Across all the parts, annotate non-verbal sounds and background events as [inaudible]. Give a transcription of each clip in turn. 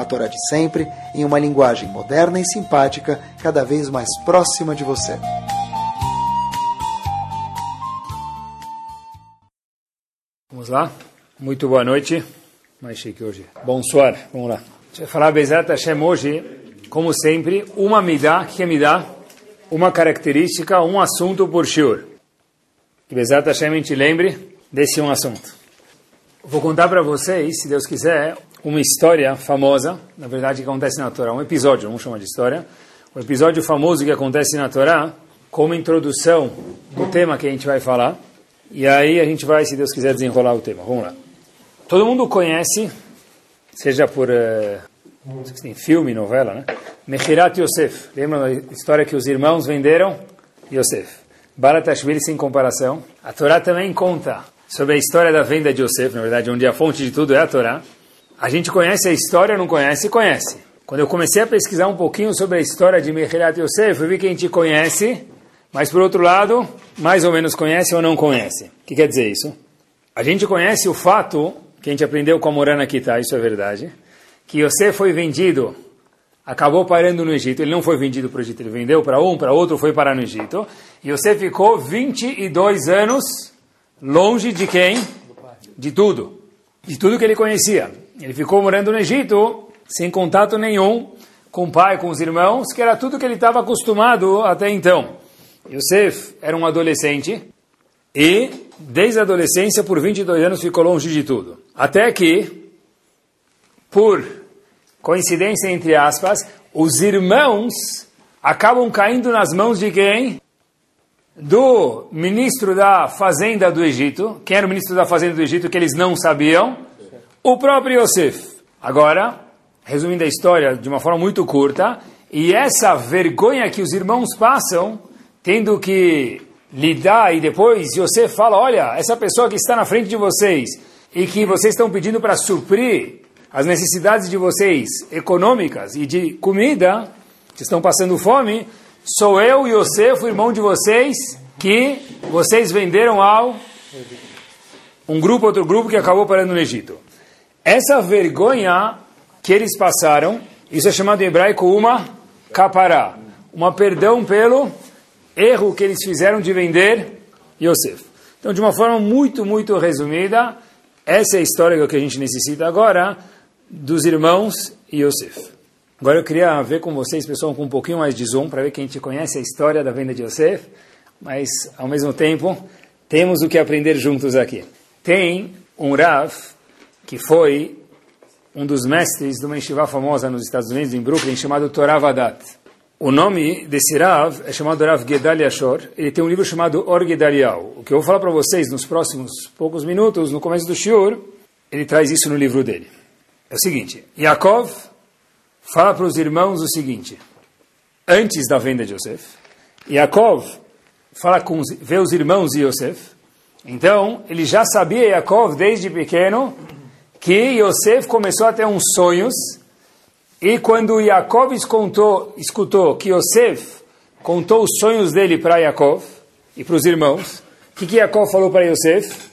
a Torá de sempre, em uma linguagem moderna e simpática, cada vez mais próxima de você. Vamos lá? Muito boa noite. Mais chique hoje. Bonsoir. Vamos lá. Deixa eu falar Bezat Hashem hoje, como sempre, uma midá, que é midá? Uma característica, um assunto por shiur. Que Bezat Hashem gente lembre desse um assunto. Vou contar para vocês, se Deus quiser, uma história famosa, na verdade que acontece na Torá, um episódio, vamos chamar de história, um episódio famoso que acontece na Torá, como introdução do tema que a gente vai falar, e aí a gente vai, se Deus quiser, desenrolar o tema. Vamos lá. Todo mundo conhece, seja por uh, filme, novela, né? Mechirat Yosef. Lembra da história que os irmãos venderam? Yosef. Baratashvili sem comparação. A Torá também conta sobre a história da venda de Yosef, na verdade, onde a fonte de tudo é a Torá. A gente conhece a história, não conhece? Conhece. Quando eu comecei a pesquisar um pouquinho sobre a história de Mechirat Yosef, eu vi que a gente conhece, mas por outro lado, mais ou menos conhece ou não conhece. O que quer dizer isso? A gente conhece o fato, que a gente aprendeu com a Morana Kitá, isso é verdade, que Yosef foi vendido, acabou parando no Egito, ele não foi vendido para o Egito, ele vendeu para um, para outro, foi parar no Egito, e Yosef ficou 22 anos longe de quem? De tudo. De tudo que ele conhecia. Ele ficou morando no Egito, sem contato nenhum com o pai, com os irmãos, que era tudo que ele estava acostumado até então. Yosef era um adolescente e, desde a adolescência, por 22 anos, ficou longe de tudo. Até que, por coincidência entre aspas, os irmãos acabam caindo nas mãos de quem? Do ministro da fazenda do Egito. Quem era o ministro da fazenda do Egito que eles não sabiam? O próprio Yosef. Agora, resumindo a história de uma forma muito curta, e essa vergonha que os irmãos passam, tendo que lidar, e depois Yosef fala, olha, essa pessoa que está na frente de vocês, e que vocês estão pedindo para suprir as necessidades de vocês econômicas e de comida, que estão passando fome, sou eu, Yosef, o irmão de vocês, que vocês venderam ao um grupo, outro grupo que acabou parando no Egito. Essa vergonha que eles passaram, isso é chamado em hebraico uma capará, uma perdão pelo erro que eles fizeram de vender Yosef. Então, de uma forma muito, muito resumida, essa é a história que a gente necessita agora dos irmãos Yosef. Agora eu queria ver com vocês, pessoal, com um pouquinho mais de zoom, para ver que a gente conhece a história da venda de Yosef, mas, ao mesmo tempo, temos o que aprender juntos aqui. Tem um Rav, que foi um dos mestres de uma yeshiva famosa nos Estados Unidos, em Brooklyn, chamado Torah Vadat. O nome desse Rav é chamado Rav Gedaliah Shor. Ele tem um livro chamado Or Gedaliah. O que eu vou falar para vocês nos próximos poucos minutos, no começo do shiur, ele traz isso no livro dele. É o seguinte, Yaakov fala para os irmãos o seguinte, antes da venda de Yosef, Yaakov fala com, vê os irmãos de Yosef, então ele já sabia, Yaakov, desde pequeno, que Yosef começou a ter uns sonhos, e quando Yaakov escutou, que Yosef contou os sonhos dele para Yaakov e para os irmãos, o que, que Yaakov falou para Yosef?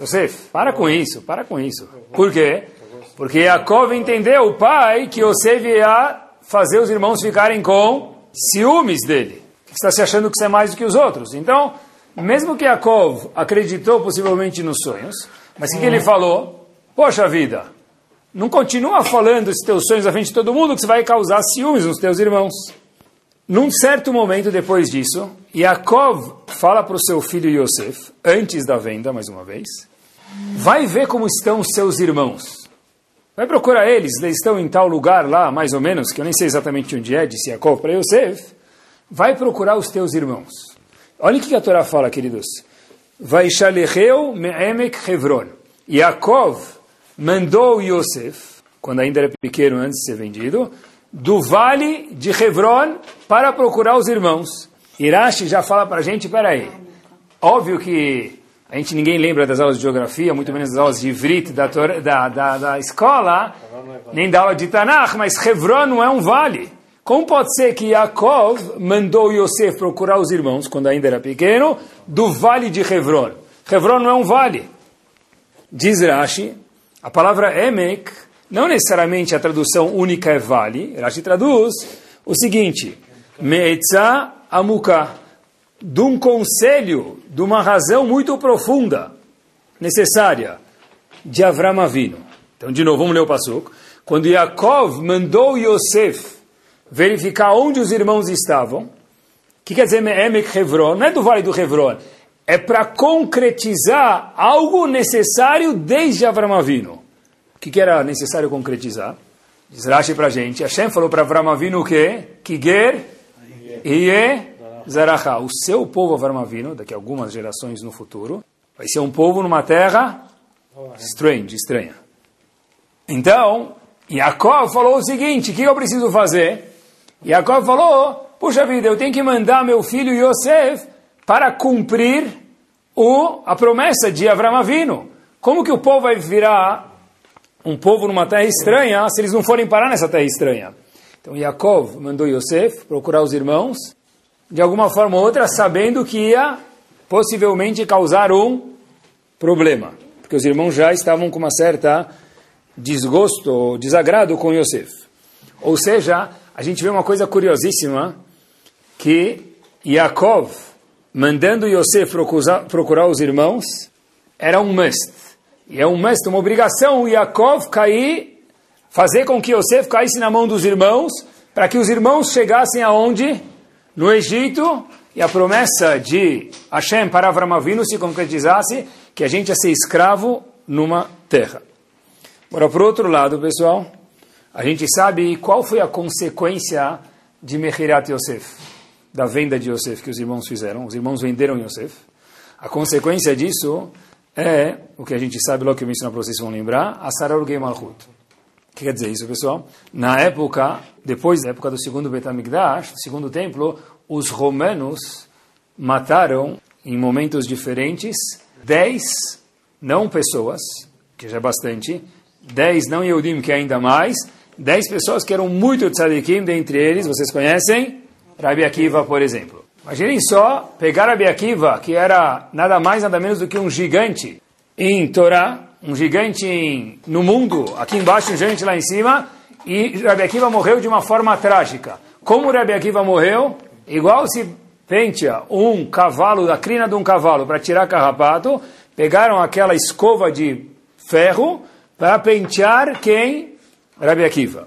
Yosef, para com isso, para com isso. Por quê? Porque Yaakov entendeu, o pai, que Yosef ia fazer os irmãos ficarem com ciúmes dele. Está se achando que você é mais do que os outros. Então, mesmo que Yaakov acreditou possivelmente nos sonhos, mas o que, que ele falou? Poxa vida, não continua falando esses teus sonhos à frente de todo mundo que você vai causar ciúmes nos teus irmãos. Num certo momento depois disso, Yaakov fala para o seu filho Yosef, antes da venda, mais uma vez, vai ver como estão os seus irmãos. Vai procurar eles, eles estão em tal lugar lá, mais ou menos, que eu nem sei exatamente onde é, disse Yaakov para Yosef. Vai procurar os teus irmãos. Olha o que a Torá fala, queridos. Vai shalecheu me'emek Hebron. Yaakov mandou Yosef, quando ainda era pequeno, antes de ser vendido, do vale de Hebron para procurar os irmãos. Irashi já fala para a gente, peraí, óbvio que a gente ninguém lembra das aulas de geografia, muito menos das aulas de Ivrit da, da, da, da escola, nem da aula de Tanakh, mas Hebron não é um vale. Como pode ser que Yaakov mandou Yosef procurar os irmãos, quando ainda era pequeno, do vale de Hebron? Hebron não é um vale. Diz Rashi, a palavra Emek, não necessariamente a tradução única é vale. Rashi traduz o seguinte, Me'etza Amuka, de um conselho, de uma razão muito profunda, necessária, de Avram Avino. Então, de novo, vamos ler o passuco. Quando Yaakov mandou Yosef verificar onde os irmãos estavam. O que quer dizer Emek Hebron? Não é do Vale do Hebron. É para concretizar algo necessário desde Avram Avinu. O que, que era necessário concretizar? Diz Rashi para a gente. Hashem falou para Avram Avinu o quê? Kiger Iye Zaracha. O seu povo Avram Avinu, daqui a algumas gerações no futuro, vai ser um povo numa terra strange, estranha. Então, Yaakov falou o seguinte, o que eu preciso fazer? Yaakov falou, puxa vida, eu tenho que mandar meu filho Yosef para cumprir o, a promessa de Avram Avinu. Como que o povo vai virar um povo numa terra estranha se eles não forem parar nessa terra estranha? Então Yaakov mandou Yosef procurar os irmãos, de alguma forma ou outra, sabendo que ia possivelmente causar um problema. Porque os irmãos já estavam com uma certa desgosto, desagrado com Yosef. Ou seja, a gente vê uma coisa curiosíssima, que Yaakov, mandando Yosef procurar, os irmãos, era um must. E é um must, uma obrigação, o Yaakov cair, fazer com que Yosef caísse na mão dos irmãos, para que os irmãos chegassem aonde? No Egito, e a promessa de Hashem para Avram Avinu se concretizasse, que a gente ia ser escravo numa terra. Agora, por outro lado, pessoal, a gente sabe qual foi a consequência de Mechirat Yosef, da venda de Yosef que os irmãos fizeram. Os irmãos venderam Yosef. A consequência disso é, o que a gente sabe, logo que eu ensino para vocês vão lembrar, a Sarah Malchut. O que quer dizer isso, pessoal? Na época, depois da época do segundo Betamigdash, do segundo templo, os romanos mataram, em momentos diferentes, dez, não pessoas, que já é bastante, dez não Yehudim, que é ainda mais, dez pessoas que eram muito tzadikim, dentre eles, vocês conhecem? Rabi Akiva, por exemplo. Imaginem só pegar Rabi Akiva, que era nada mais, nada menos do que um gigante em Torá, um gigante em, no mundo, aqui embaixo, um gigante lá em cima, e Rabi Akiva morreu de uma forma trágica. Como Rabi Akiva morreu? Igual se pentea um cavalo, da crina de um cavalo, para tirar carrapato, pegaram aquela escova de ferro para pentear quem? Rabi Akiva.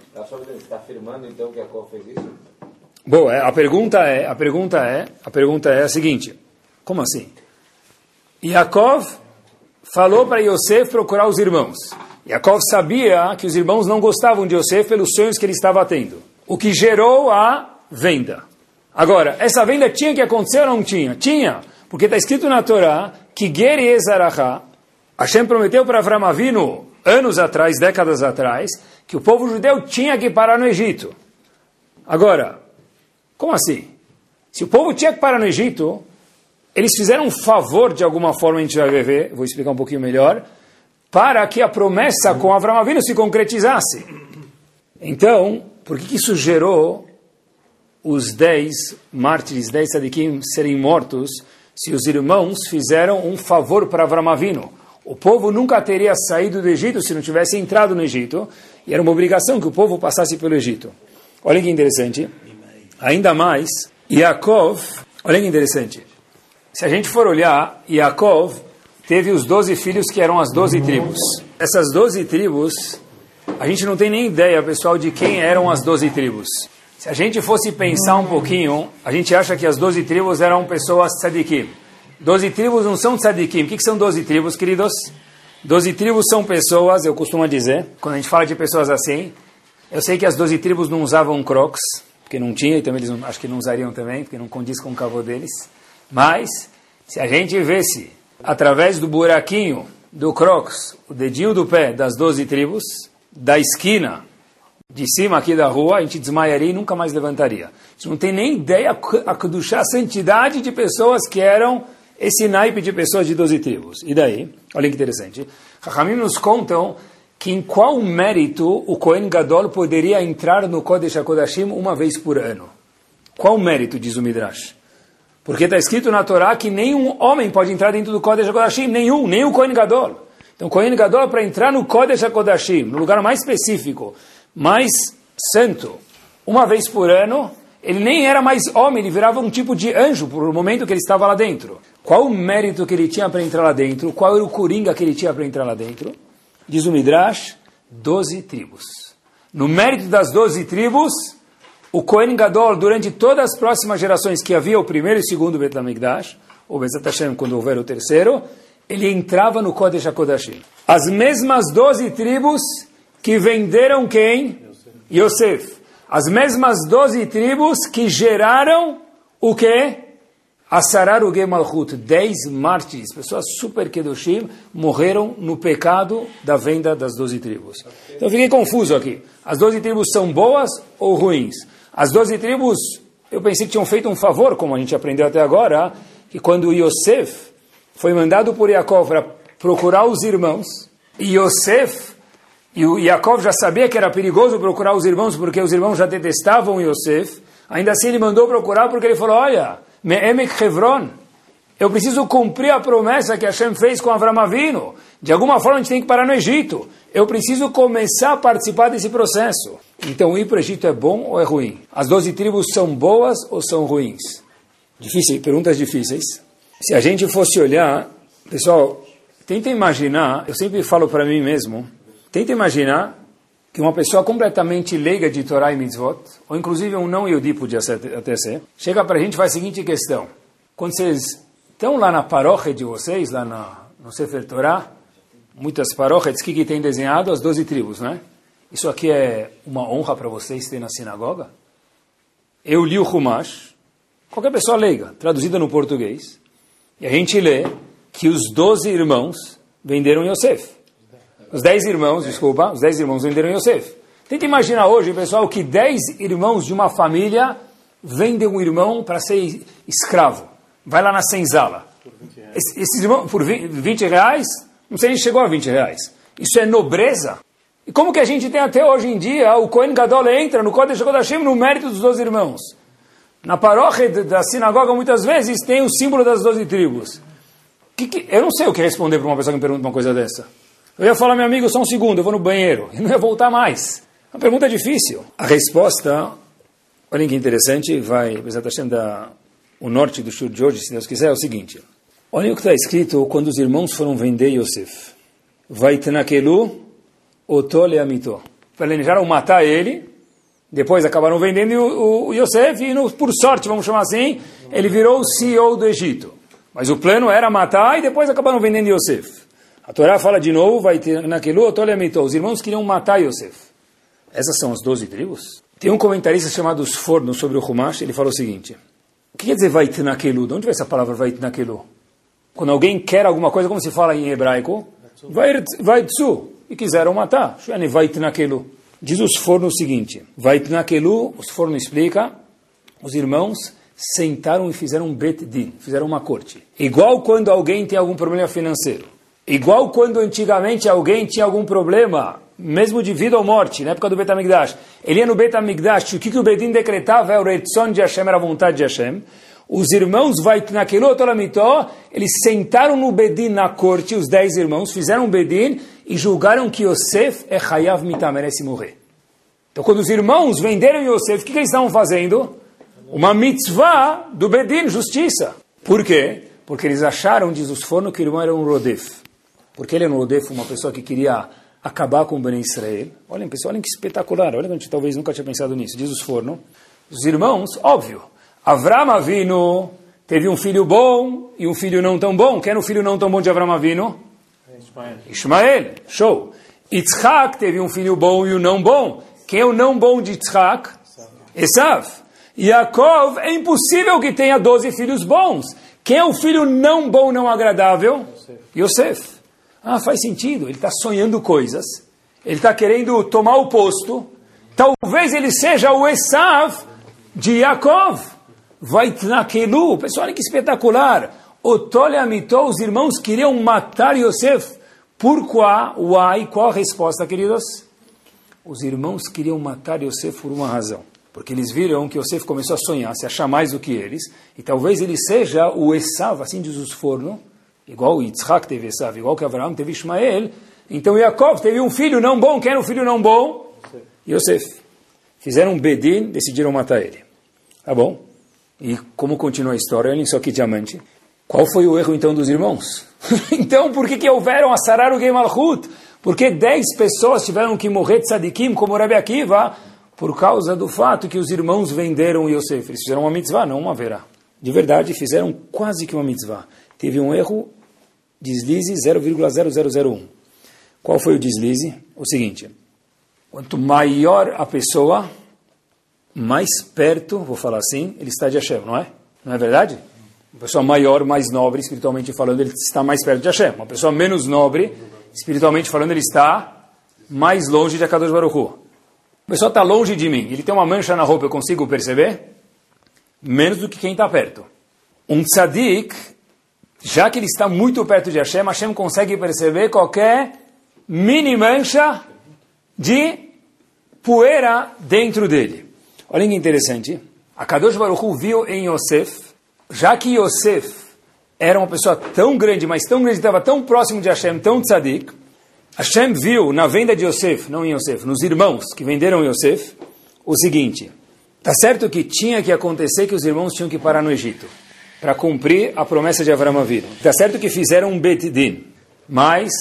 Está afirmando então que Yaakov fez isso? Bom, é, a pergunta é, a pergunta é, a pergunta é a seguinte: como assim? Yaakov falou para Yosef procurar os irmãos. Yaakov sabia que os irmãos não gostavam de Yosef pelos sonhos que ele estava tendo, o que gerou a venda. Agora, essa venda tinha que acontecer ou não tinha? Tinha, porque está escrito na Torá que Geri Ezaraha, Hashem prometeu para Avram Avinu anos atrás, décadas atrás, que o povo judeu tinha que parar no Egito. Agora, como assim? Se o povo tinha que parar no Egito, eles fizeram um favor de alguma forma, a gente vai ver, vou explicar um pouquinho melhor, para que a promessa com Avram Avinu se concretizasse. Então, por que isso gerou os dez mártires, dez sadiquim serem mortos, se os irmãos fizeram um favor para Avram Avinu? O povo nunca teria saído do Egito se não tivesse entrado no Egito, e era uma obrigação que o povo passasse pelo Egito. Olha que interessante. Ainda mais, Yaakov, olha que interessante. Se a gente for olhar, Yaakov teve os doze filhos que eram as doze tribos. Essas doze tribos, a gente não tem nem ideia, pessoal, de quem eram as doze tribos. Se a gente fosse pensar um pouquinho, a gente acha que as doze tribos eram pessoas tzadikim. Doze tribos não são tzadikim. O que, que são doze tribos, queridos? Doze tribos são pessoas, eu costumo dizer, quando a gente fala de pessoas assim, eu sei que as doze tribos não usavam crocs, porque não tinha, e também eles não, acho que não usariam também, porque não condiz com o cavô deles. Mas, se a gente vesse, através do buraquinho do crocs, o dedinho do pé das doze tribos, da esquina de cima aqui da rua, a gente desmaiaria e nunca mais levantaria. A gente não tem nem ideia a Kedushá, a santidade de pessoas que eram esse naipe de pessoas de 12 tribos. E daí? Olha que interessante. Rahamim nos contam que em qual mérito o Kohen Gadol poderia entrar no Kodesh HaKodashim uma vez por ano. Qual mérito, diz o Midrash? Porque está escrito na Torá que nenhum homem pode entrar dentro do Kodesh HaKodashim, nenhum, nem o Kohen Gadol. Então, o Kohen Gadol, para entrar no Kodesh HaKodashim, no lugar mais específico, mais santo, uma vez por ano, ele nem era mais homem, ele virava um tipo de anjo por o momento que ele estava lá dentro. Qual o mérito que ele tinha para entrar lá dentro? Qual era o coringa que ele tinha para entrar lá dentro? Diz o Midrash, doze tribos. No mérito das doze tribos, o Kohen Gadol, durante todas as próximas gerações que havia o primeiro e segundo Betamigdash, ou Bezat Hashem, quando houver o terceiro, ele entrava no Kodesh HaKodashim. As mesmas doze tribos que venderam quem? Yosef. As mesmas doze tribos que geraram o quê? Asarar o Gemalchut. Dez mártires, pessoas super kedoshim, morreram no pecado da venda das doze tribos. Então eu fiquei confuso aqui. As doze tribos são boas ou ruins? As doze tribos, eu pensei que tinham feito um favor, como a gente aprendeu até agora, que quando Yosef foi mandado por Yaakov para procurar os irmãos, e Yosef, e o Yaakov já sabia que era perigoso procurar os irmãos, porque os irmãos já detestavam Yosef, ainda assim ele mandou procurar porque ele falou, olha, Me'emek Hebron, eu preciso cumprir a promessa que Hashem fez com Avram Avinu. De alguma forma a gente tem que parar no Egito. Eu preciso começar a participar desse processo. Então ir para o Egito é bom ou é ruim? As doze tribos são boas ou são ruins? Difícil, perguntas difíceis. Se a gente fosse olhar, pessoal, tenta imaginar, eu sempre falo para mim mesmo, tenta imaginar que uma pessoa completamente leiga de Torá e Mitzvot, ou inclusive um não Yodi podia até ser, chega para a gente e faz a seguinte questão. Quando vocês estão lá na paróquia de vocês, lá na, no Sefer Torá, muitas paróquias, o que, que tem desenhado? As 12 tribos, né? Isso aqui é uma honra para vocês ter na sinagoga? Eu li o Humash, qualquer pessoa leiga, traduzida no português, e a gente lê que os doze irmãos venderam Yosef. Os dez irmãos, desculpa, os dez irmãos venderam Yosef. Tenta imaginar hoje, pessoal, que dez irmãos de uma família vendem um irmão para ser escravo. Vai lá na senzala. Esses irmãos, por 20 reais, não sei se chegou a 20 reais. Isso é nobreza. E como que a gente tem até hoje em dia, o Cohen Gadol entra no Kodesh Kodashim no mérito dos dois irmãos. Na paróquia da sinagoga, muitas vezes, tem o símbolo das doze tribos. Que que, eu não sei o que responder para uma pessoa que me pergunta uma coisa dessa. Eu ia falar, meu amigo, só um segundo, eu vou no banheiro. [laughs] E não ia voltar mais. Uma pergunta difícil. A resposta, olha que interessante, vai, apesar da o norte do Shur de hoje, se Deus quiser, é o seguinte. Olha o que está escrito quando os irmãos foram vender Yosef. Vai tenakelu otole amito. Planejaram matar ele, depois acabaram vendendo o, o Yosef e, no, por sorte, vamos chamar assim, ele virou o CEO do Egito. Mas o plano era matar e depois acabaram vendendo Yosef. A Torá fala de novo, vai ter naquele os irmãos queriam matar Yosef. Essas são as doze tribos? Tem um comentarista chamado Sforno sobre o Humash, ele fala o seguinte, o que quer dizer vai ter naquilo? De onde vem essa palavra vai ter naquilo? Quando alguém quer alguma coisa, como se fala em hebraico? Vai tzu. E quiseram matar. Vai ter naquilo. Diz os forno o seguinte, vai naquelu, os forno explica, os irmãos sentaram e fizeram um bet din, fizeram uma corte. Igual quando alguém tem algum problema financeiro. Igual quando antigamente alguém tinha algum problema, mesmo de vida ou morte, na época do Betamigdash. Ele ia no Betamigdash, o que, que o Bedin decretava é o Retzon de Hashem, era a vontade de Hashem. Os irmãos vai naquilo Toramitó, eles sentaram no Bedin na corte, os dez irmãos, fizeram um Bedin e julgaram que Yosef é Hayav Mitam, merece morrer. Então, quando os irmãos venderam Yosef, o que, que eles estavam fazendo? Uma mitzvah do Bedin, justiça. Por quê? Porque eles acharam, diz os fornos, que o irmão era um Rodef. Porque ele era um Rodef, uma pessoa que queria acabar com o Ben Israel. Olhem, pessoal, olhem que espetacular. Olha, a gente talvez nunca tinha pensado nisso. Diz os fornos. Os irmãos, óbvio, Avram Avinu teve um filho bom e um filho não tão bom. Quem era o filho não tão bom de Avram Avinu? Ismael. Show. Yitzhak teve um filho bom e um não bom. Quem é o não bom de Yitzhak? Esav. Yaakov, é impossível que tenha 12 filhos bons. Quem é o filho não bom, não agradável? Yosef. Ah, faz sentido. Ele está sonhando coisas. Ele está querendo tomar o posto. talvez ele seja o Esav de Yaakov. Vai naquelu, pessoal, olha que espetacular. Otole os irmãos queriam matar Yosef. Por qual? Why? Qual a resposta, queridos? Os irmãos queriam matar Yosef por uma razão. Porque eles viram que Yosef começou a sonhar, se achar mais do que eles, e talvez ele seja o Esav, assim diz os forno, igual Yitzhak teve Esav, igual que Abraão teve Ismael, então Yaakov teve um filho não bom, quem era o filho não bom? Yosef. Fizeram um bedin, decidiram matar ele. Tá bom? E como continua a história? Olhem só que diamante. Qual foi o erro então dos irmãos? [laughs] então por que, que houveram a Sarar o Gemalchut? Por que dez pessoas tiveram que morrer de Sadikim, como Rabi Akiva? Por causa do fato que os irmãos venderam Yosef. Eles fizeram uma mitzvah, não uma verá. De verdade, fizeram quase que uma mitzvah. Teve um erro, deslize 0,0001. Qual foi o deslize? O seguinte, quanto maior a pessoa, mais perto, vou falar assim, ele está de Hashem, não é? Não é verdade? Uma pessoa maior, mais nobre, espiritualmente falando, ele está mais perto de Hashem. Uma pessoa menos nobre, espiritualmente falando, ele está mais longe de Akadosh Baruch Hu. A pessoa está longe de mim, ele tem uma mancha na roupa, eu consigo perceber? Menos do que quem está perto. Um tzadik, já que ele está muito perto de Hashem, Hashem consegue perceber qualquer mini mancha de poeira dentro dele. Olha que interessante. A Kadosh Baruch Hu viu em Yosef, já que Yosef era uma pessoa tão grande, mas tão grande, estava tão próximo de Hashem, tão tzadik, Hashem viu na venda de Yosef, não em Yosef, nos irmãos que venderam Yosef, o seguinte, tá certo que tinha que acontecer que os irmãos tinham que parar no Egito, para cumprir a promessa de Avram Avinu. Tá certo que fizeram um betidin, mas,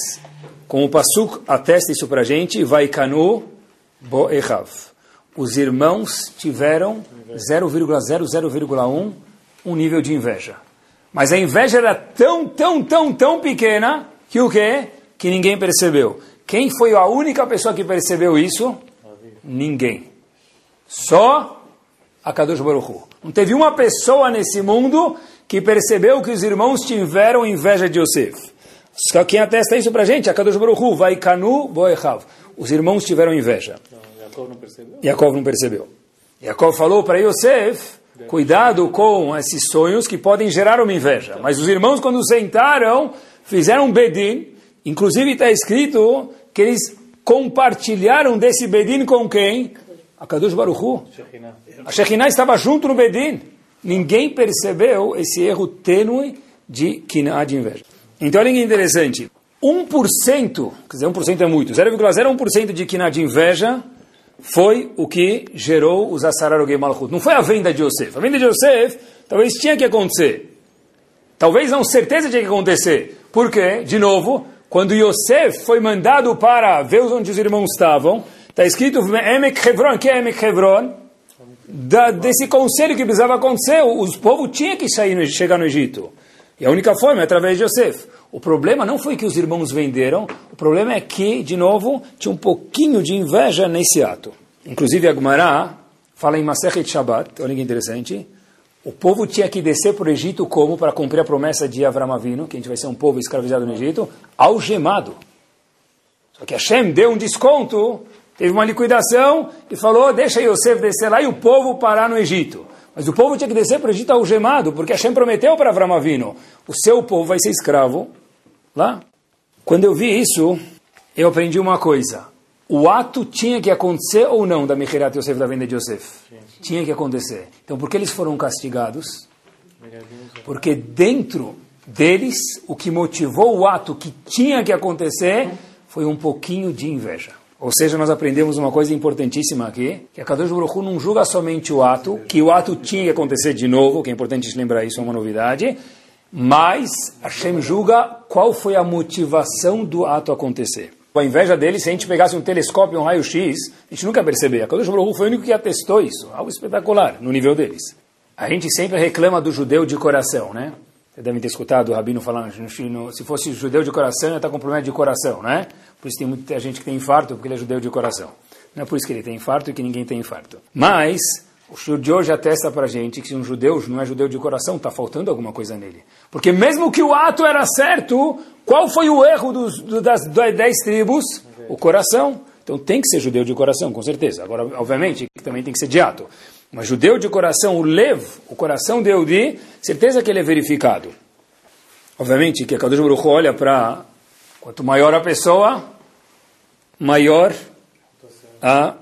como o Pasuk atesta isso para a gente, canu boechav os irmãos tiveram 0,00,1 um nível de inveja. Mas a inveja era tão, tão, tão, tão pequena que o quê? Que ninguém percebeu. Quem foi a única pessoa que percebeu isso? Ninguém. Só a Kadosh Baruch Hu. Não teve uma pessoa nesse mundo que percebeu que os irmãos tiveram inveja de Yosef. Só quem atesta isso pra gente? A Kadosh Baruch Hu. Vai kanu boechav. Os irmãos tiveram inveja. Yaakov não percebeu? Yaakov não percebeu. Yaakov falou para Yosef, cuidado com esses sonhos que podem gerar uma inveja. Mas os irmãos, quando sentaram, fizeram um bedin, inclusive está escrito que eles compartilharam desse bedin com quem? A Kadosh Baruch Hu. A Shekhinah estava junto no bedin. Ninguém percebeu esse erro tênue de kinah de inveja. Então, olha que interessante. 1%, quer dizer, 1% é muito, 0,01% de kinah de inveja foi o que gerou os Asararogei Malchut. Não foi a venda de Yosef. A venda de Yosef talvez tinha que acontecer. Talvez não, certeza tinha que acontecer. Por quê? De novo, quando Yosef foi mandado para ver onde os irmãos estavam, está escrito Emek Hebron, que é Emek Hebron? Da, desse conselho que precisava acontecer, os povos tinham que sair, chegar no Egito. E a única forma é através de Yosef. O problema não foi que os irmãos venderam, o problema é que, de novo, tinha um pouquinho de inveja nesse ato. Inclusive, a Gemara fala em Masechet Shabbat, olha que interessante, o povo tinha que descer para o Egito como? Para cumprir a promessa de Avram Avinu, que a gente vai ser um povo escravizado no Egito, algemado. Só que Hashem deu um desconto, teve uma liquidação e falou, deixa Yosef descer lá e o povo parar no Egito. Mas o povo tinha que descer para o Egito algemado, porque Hashem prometeu para Avram Avinu, o seu povo vai ser escravo lá. Quando eu vi isso, eu aprendi uma coisa. O ato tinha que acontecer ou não da Mechirat Yosef, da venda de Yosef? Tinha que acontecer. Então, por que eles foram castigados? Porque dentro deles, o que motivou o ato que tinha que acontecer foi um pouquinho de inveja. Ou seja, nós aprendemos uma coisa importantíssima aqui, que a Kadosh Baruch não julga somente o ato, que o ato tinha que acontecer de novo, que é importante lembrar isso, é uma novidade, mas Hashem julga qual foi a motivação do ato acontecer. A inveja deles, se a gente pegasse um telescópio um raio-x, a gente nunca perceberia. Kadosh Baruch foi o único que atestou isso, algo espetacular no nível deles. A gente sempre reclama do judeu de coração, né? Você deve ter escutado o Rabino falando, se fosse judeu de coração, ia estar com problema de coração, né? Por isso tem muita gente que tem infarto, porque ele é judeu de coração. Não é por isso que ele tem infarto e que ninguém tem infarto. Mas, o Shur de hoje atesta para a gente que se um judeu não é judeu de coração, está faltando alguma coisa nele. Porque mesmo que o ato era certo, qual foi o erro dos, das, das dez tribos? O coração. Então tem que ser judeu de coração, com certeza. Agora, obviamente, também tem que ser de ato. Mas judeu de coração, o lev, o coração de Eudi, certeza que ele é verificado. Obviamente que a Kadosh Baruch olha para quanto maior a pessoa, maior a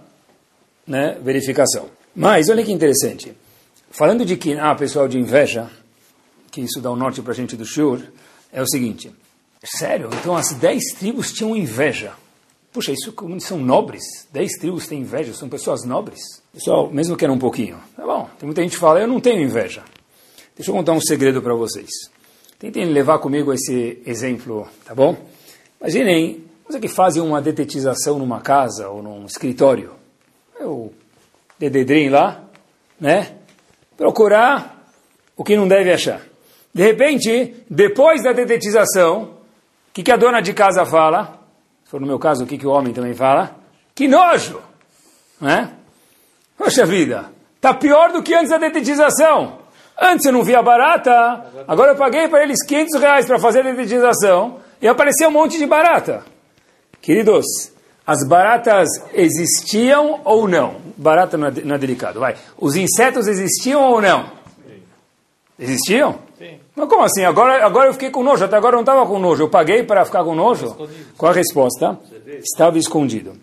né, verificação. Mas olha que interessante. Falando de que ah, pessoal de inveja, que isso dá um norte para a gente do Shur, é o seguinte. Sério? Então as dez tribos tinham inveja. Puxa, isso são nobres? Dez tribos têm inveja, são pessoas nobres? Pessoal, mesmo que era um pouquinho. Tá bom, tem muita gente que fala, eu não tenho inveja. Deixa eu contar um segredo para vocês. Tentem levar comigo esse exemplo, tá bom? Imaginem, você que fazem uma detetização numa casa ou num escritório. O dededrim lá, né? Procurar o que não deve achar. De repente, depois da detetização, o que, que a dona de casa fala? For no meu caso, o que, que o homem também fala? Que nojo! Né? Poxa vida, tá pior do que antes da detetização. Antes eu não via barata, agora eu paguei para eles 500 reais para fazer a detetização e apareceu um monte de barata. Queridos, as baratas existiam ou não? Barata não é, não é delicado, vai. Os insetos existiam ou não? Existiam? Mas como assim? Agora, agora eu fiquei com nojo, até agora eu não estava com nojo. Eu paguei para ficar com nojo? Qual a resposta? Estava escondido.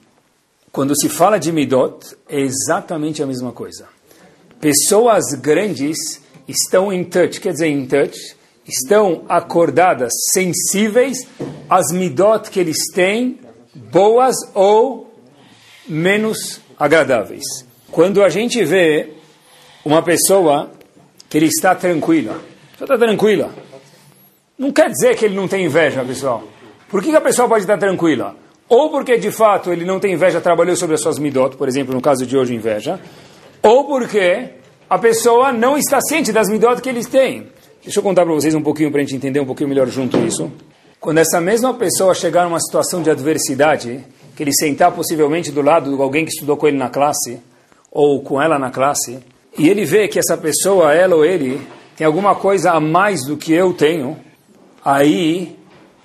Quando se fala de Midot, é exatamente a mesma coisa. Pessoas grandes estão em touch, quer dizer, em touch, estão acordadas, sensíveis às Midot que eles têm, boas ou menos agradáveis. Quando a gente vê uma pessoa que ele está tranquila. Está tranquila. Não quer dizer que ele não tem inveja, pessoal. Por que, que a pessoa pode estar tranquila? Ou porque de fato ele não tem inveja, trabalhou sobre as suas midot, por exemplo, no caso de hoje, inveja. Ou porque a pessoa não está ciente das midot que eles têm. Deixa eu contar para vocês um pouquinho para a gente entender um pouquinho melhor junto isso. Quando essa mesma pessoa chegar numa situação de adversidade, que ele sentar possivelmente do lado de alguém que estudou com ele na classe, ou com ela na classe, e ele vê que essa pessoa, ela ou ele, tem alguma coisa a mais do que eu tenho, aí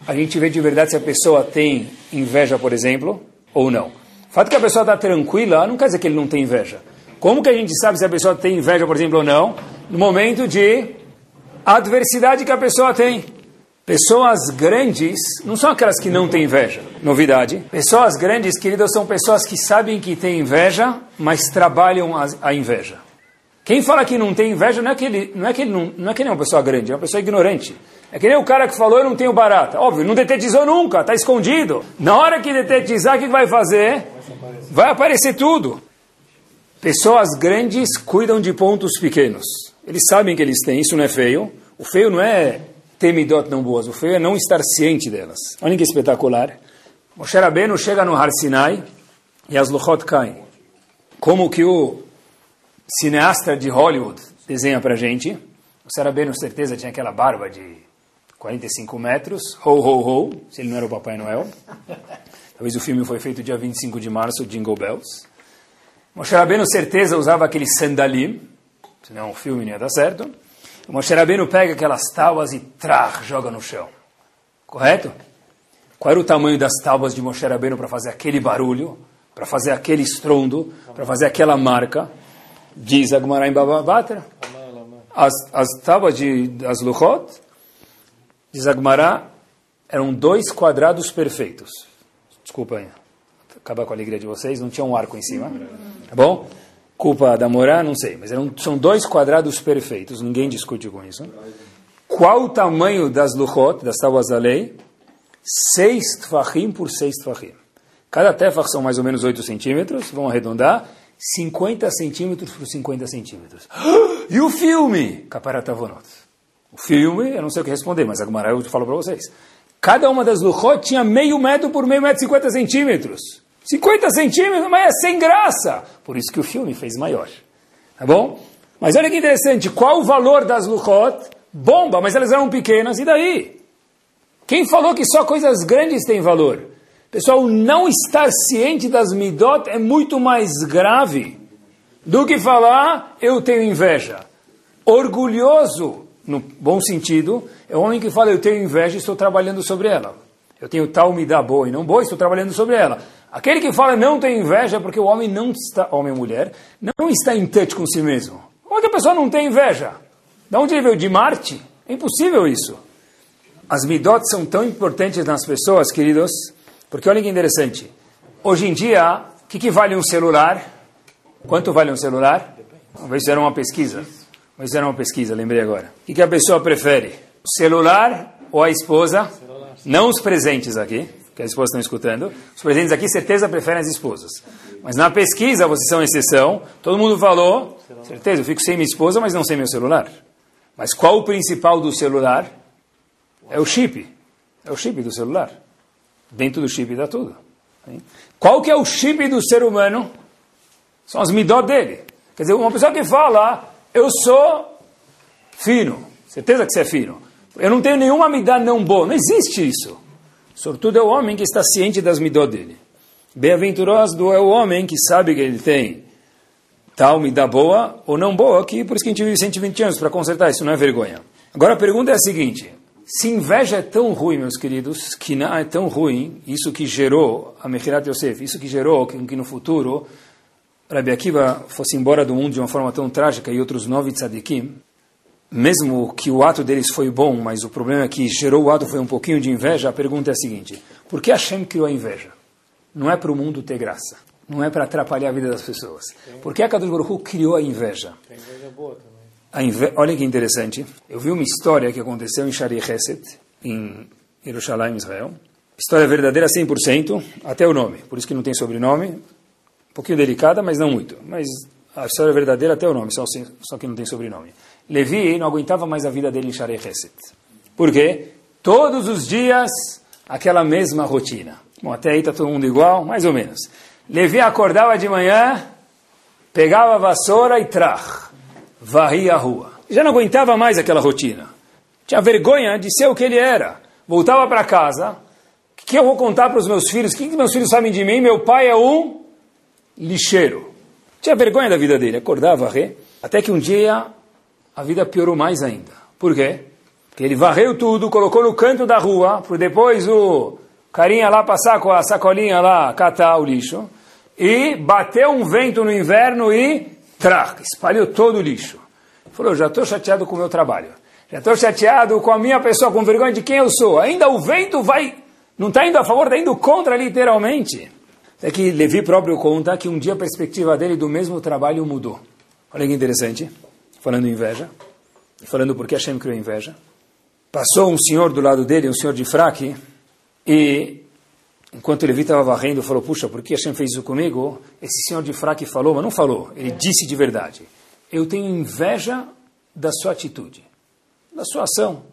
a gente vê de verdade se a pessoa tem inveja, por exemplo, ou não. O fato que a pessoa está tranquila não quer dizer que ele não tem inveja. Como que a gente sabe se a pessoa tem inveja, por exemplo, ou não? No momento de adversidade que a pessoa tem. Pessoas grandes não são aquelas que não têm inveja. Novidade. Pessoas grandes, queridos, são pessoas que sabem que têm inveja, mas trabalham a inveja. Quem fala que não tem inveja não é que ele não é que ele não, não é que ele é uma pessoa grande, é uma pessoa ignorante. É que nem o cara que falou eu não tenho barata. Óbvio, não detetizou nunca, está escondido. Na hora que detetizar, o que vai fazer? Vai aparecer tudo. Pessoas grandes cuidam de pontos pequenos. Eles sabem que eles têm, isso não é feio. O feio não é ter midot não boas, o feio é não estar ciente delas. Olha que espetacular. Moshe Rabbeinu chega no Har Sinai e as Luchot caem. Como que o cineasta de Hollywood desenha pra gente. O Sarah Beno, certeza, tinha aquela barba de 45 metros. Ho, ho, ho, se ele não era o Papai Noel. [laughs] Talvez o filme foi feito dia 25 de março, Jingle Bells. Moshe Rabbeinu, certeza, usava aquele sandalim, senão o filme não ia dar certo. O Moshe Rabbeinu pega aquelas tábuas e trach, joga no chão. Correto? Qual era o tamanho das tábuas de Moshe Rabbeinu para fazer aquele barulho, para fazer aquele estrondo, para fazer aquela marca? Diz Agmará em Bababatra. As, as tábuas de, das Luchot, diz Agmará, eram dois quadrados perfeitos. Desculpa acabar com a alegria de vocês, não tinha um arco em cima. Tá bom? Culpa da Morá, não sei, mas eram, são dois quadrados perfeitos, ninguém discute com isso. Qual o tamanho das Luchot, das tábuas da lei? Seis tfachim por seis tfachim. Cada tefach são mais ou menos 8 centímetros, vamos arredondar. 50 centímetros por 50 centímetros. [gasps] E o filme? Caparatavonot. O filme, eu não sei o que responder, mas agora eu falo para vocês. Cada uma das luchot tinha meio metro por meio metro, 50 centímetros. 50 centímetros, mas é sem graça. Por isso que o filme fez maior. Tá bom? Mas olha que interessante, qual o valor das luchot? Bomba, mas elas eram pequenas, e daí? Quem falou que só coisas grandes têm valor? Pessoal, não estar ciente das midot é muito mais grave do que falar eu tenho inveja. Orgulhoso, no bom sentido, é o homem que fala eu tenho inveja e estou trabalhando sobre ela. Eu tenho tal midá boa e não boa, estou trabalhando sobre ela. Aquele que fala não tem inveja porque o homem não está, homem e mulher, não está em touch com si mesmo. Como é que a pessoa não tem inveja? De onde ele veio? De Marte? É impossível isso. As midot são tão importantes nas pessoas, queridos, porque olha que interessante. Hoje em dia, o que, que vale um celular? Quanto vale um celular? Se era uma pesquisa. Mas era uma pesquisa, lembrei agora. O que, que a pessoa prefere? O celular ou a esposa? Não os presentes aqui que as esposas estão escutando, os presentes aqui, certeza, preferem as esposas. Mas na pesquisa, vocês são exceção, todo mundo falou, certeza, eu fico sem minha esposa, mas não sem meu celular. Mas qual o principal do celular? É o chip. É o chip do celular. Dentro do chip dá tudo. Qual que é o chip do ser humano? São as midot dele. Quer dizer, uma pessoa que fala, eu sou fino. Certeza que você é fino. Eu não tenho nenhuma midá não boa. Não existe isso. Sortudo é o homem que está ciente das midot dele. Bem-aventuroso é o homem que sabe que ele tem tal midá boa ou não boa, que por isso que a gente vive 120 anos para consertar isso, não é vergonha. Agora a pergunta é a seguinte: se inveja é tão ruim, meus queridos, que não é tão ruim, isso que gerou a Mechirat Yosef, isso que gerou que, que no futuro Rabbi Akiva fosse embora do mundo de uma forma tão trágica e outros nove tzadikim, mesmo que o ato deles foi bom, mas o problema é que gerou o ato foi um pouquinho de inveja, a pergunta é a seguinte: por que Hashem criou a inveja? Não é para o mundo ter graça, não é para atrapalhar a vida das pessoas. Por que a Kadosh Baruch criou a inveja? Tem inveja boa também. Olha que interessante, eu vi uma história que aconteceu em Shari Chesed, em Jerusalém, Israel. História verdadeira 100%, até o nome, por isso que não tem sobrenome. Um pouquinho delicada, mas não muito. Mas a história verdadeira até o nome, só, só que não tem sobrenome. Levi não aguentava mais a vida dele em Sharei Chesed. Por quê? Todos os dias, aquela mesma rotina. Bom, até aí está todo mundo igual, mais ou menos. Levi acordava de manhã, pegava a vassoura e trach, varria a rua. Já não aguentava mais aquela rotina. Tinha vergonha de ser o que ele era. Voltava para casa. O que eu vou contar para os meus filhos? O que meus filhos sabem de mim? Meu pai é um lixeiro. Tinha vergonha da vida dele. Acordava, varrer. Até que um dia a vida piorou mais ainda. Por quê? Porque ele varreu tudo, colocou no canto da rua, para depois o carinha lá passar com a sacolinha lá, catar o lixo, e bateu um vento no inverno e trac, espalhou todo o lixo. Falou, já estou chateado com o meu trabalho, já estou chateado com a minha pessoa, com vergonha de quem eu sou. Ainda o vento vai, não está indo a favor, está indo contra literalmente. É que Levi próprio conta que um dia a perspectiva dele do mesmo trabalho mudou. Olha que interessante falando inveja, falando porque Hashem criou inveja. Passou um senhor do lado dele, um senhor de fraque, e enquanto Levi estava varrendo, falou, puxa, por que Hashem fez isso comigo? Esse senhor de fraque falou, mas não falou, ele disse de verdade, eu tenho inveja da sua atitude, da sua ação.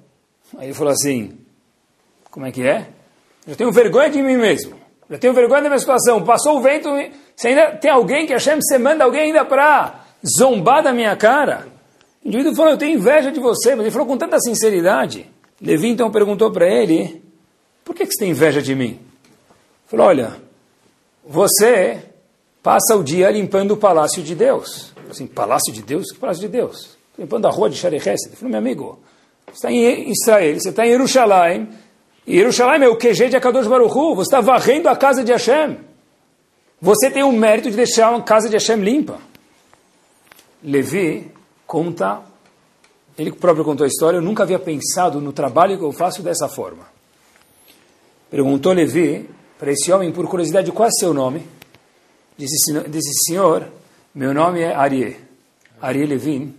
Aí ele falou assim, como é que é? Eu tenho vergonha de mim mesmo. Eu tenho vergonha da minha situação. Passou o vento, você ainda tem alguém que Hashem, você manda alguém ainda para zombar da minha cara. O indivíduo falou, eu tenho inveja de você, mas ele falou com tanta sinceridade. Levi então perguntou para ele, por que, que você tem inveja de mim? Falou, olha, você passa o dia limpando o palácio de Deus. Assim, palácio de Deus? Que palácio de Deus? Limpando a rua de Shareches. Ele falou, meu amigo, você está em Israel, você está em Jerusalém, e Jerusalém é o QG de Akadosh Baruch Hu, você está varrendo a casa de Hashem. Você tem o mérito de deixar a casa de Hashem limpa. Levi conta, ele próprio contou a história, eu nunca havia pensado no trabalho que eu faço dessa forma. Perguntou Levi para esse homem, por curiosidade, qual é seu nome? Disse, disse senhor, meu nome é Arie, Arie Levin,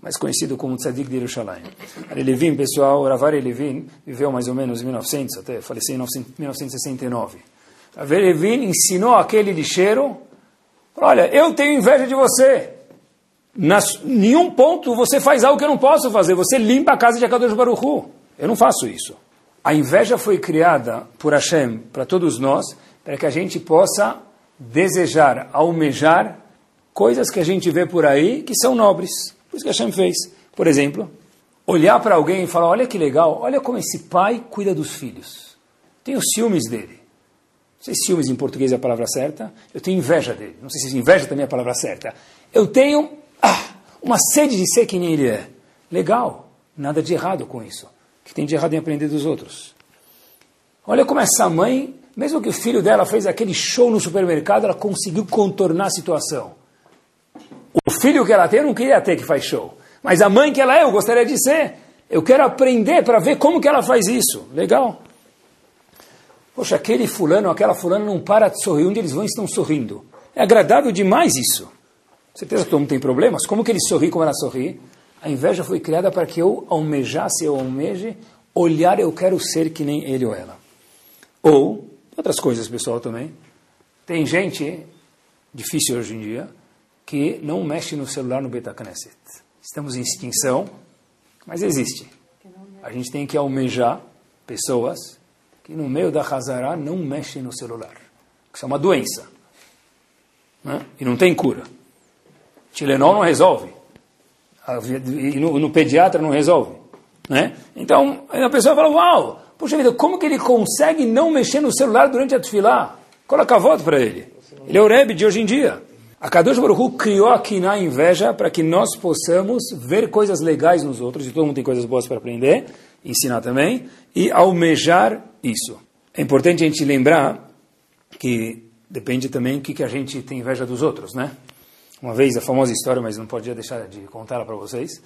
mais conhecido como Tzadik de Yerushalayim. Arie Levin, pessoal, Ravari Levin, viveu mais ou menos em 1900, até faleceu em 1969. Ravari Levin ensinou aquele lixeiro, olha, eu tenho inveja de você, nas, nenhum ponto você faz algo que eu não posso fazer. Você limpa a casa de Akadosh Baruchu. Eu não faço isso. A inveja foi criada por Hashem para todos nós, para que a gente possa desejar, almejar coisas que a gente vê por aí que são nobres. Por isso que Hashem fez. Por exemplo, olhar para alguém e falar: olha que legal, olha como esse pai cuida dos filhos. Tenho ciúmes dele. Não sei se ciúmes em português é a palavra certa. Eu tenho inveja dele. Não sei se inveja também é a palavra certa. Eu tenho ah, uma sede de ser que nem ele é. Legal, nada de errado com isso. Que tem de errado em aprender dos outros? Olha como essa mãe Mesmo que o filho dela fez aquele show no supermercado, ela conseguiu contornar a situação. O filho que ela tem, eu não queria ter que faz show. Mas a mãe que ela é, eu gostaria de ser. Eu quero aprender para ver como que ela faz isso. Legal. Poxa, aquele fulano, aquela fulana não para de sorrir. Onde eles vão estão sorrindo. É agradável demais isso. Certeza que todo mundo tem problemas. Como que ele sorri como ela sorri? A inveja foi criada para que eu almejasse, eu almeje, olhar eu quero ser que nem ele ou ela. Ou, outras coisas, pessoal, também. Tem gente, difícil hoje em dia, que não mexe no celular no Beta Knesset. Estamos em extinção, mas existe. A gente tem que almejar pessoas que no meio da Hazara não mexem no celular. Isso é uma doença. Né? E não tem cura. Tilenol não resolve. E no, no, pediatra não resolve. Né? Então, a pessoa fala, uau, puxa vida, como que ele consegue não mexer no celular durante a tefilá? Coloca a voto para ele. Ele é o Rebbe de hoje em dia. A Kadosh Baruch Hu criou aqui na inveja para que nós possamos ver coisas legais nos outros, e todo mundo tem coisas boas para aprender, ensinar também, e almejar isso. É importante a gente lembrar que depende também do que, que a gente tem inveja dos outros, né? Uma vez, a famosa história, mas não podia deixar de contá-la para vocês,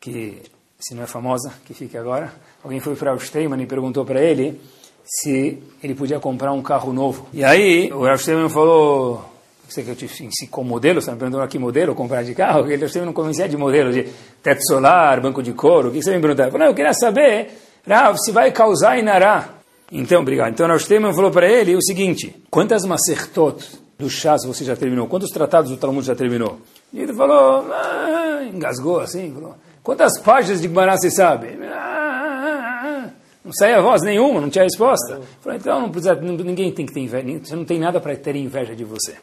que se não é famosa, que fique agora. Alguém foi para o Steinman e perguntou para ele se ele podia comprar um carro novo. E aí, o Rav Steinman falou, você que eu te ensino com modelo, você está me perguntando aqui modelo, comprar de carro? Ele não conhecia de modelo, de teto solar, banco de couro, o que você me perguntou? Eu falei, eu queria saber, Rav, se vai causar Inará. Então, obrigado. Então, Rav Steinman falou para ele o seguinte, quantas macertot do chás você já terminou? Quantos tratados do Talmud já terminou? E ele falou, ah, engasgou assim, falou, quantas páginas de Gumará você sabe? Ah, não saía voz nenhuma, não tinha resposta. Falei, então não precisa, ninguém tem que ter inveja, você não tem nada para ter inveja de você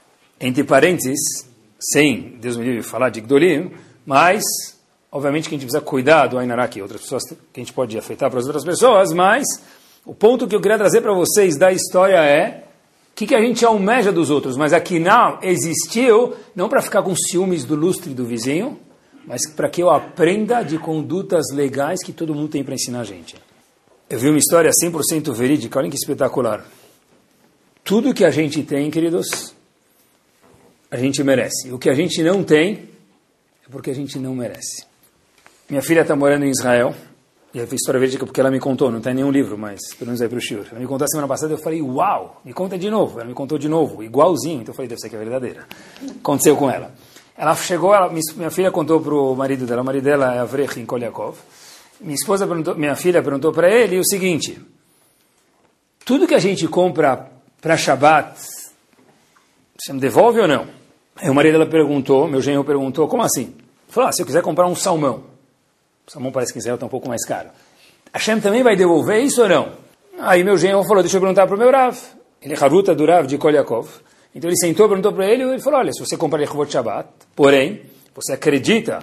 entre parênteses, sem, Deus me livre, falar de Gdolim, mas, obviamente que a gente precisa cuidar do Ainará, que outras pessoas, que a gente pode afetar para as outras pessoas, mas o ponto que eu queria trazer para vocês da história é o que, que a gente almeja dos outros, mas aqui não existiu, não para ficar com ciúmes do lustre do vizinho, mas para que eu aprenda de condutas legais que todo mundo tem para ensinar a gente. Eu vi uma história 100% verídica, olha que espetacular. Tudo que a gente tem, queridos, a gente merece. O que a gente não tem é porque a gente não merece. Minha filha está morando em Israel, e a história verídica porque ela me contou, não tem nenhum livro, mas pelo menos aí para o Shur. Ela me contou a semana passada, eu falei, uau, me conta de novo. Ela me contou de novo, igualzinho, então eu falei, deve ser que é verdadeira. Aconteceu com ela. Ela chegou, ela, minha filha contou para o marido dela, o marido dela é Avrech em Kolyakov. Minha esposa perguntou, minha filha perguntou para ele o seguinte: tudo que a gente compra para Shabbat, você me devolve ou não? Aí o marido dela perguntou, meu genro perguntou, como assim? Falou, ah, se eu quiser comprar um salmão, o salmão parece que em Israel está um pouco mais caro. A Shem também vai devolver isso ou não? Aí meu genro falou, deixa eu perguntar para o meu Rav. Ele é Haruta do Rav de Kolyakov. Então ele sentou, perguntou para ele, e ele falou, olha, se você comprar Lechvot Shabbat, porém, você acredita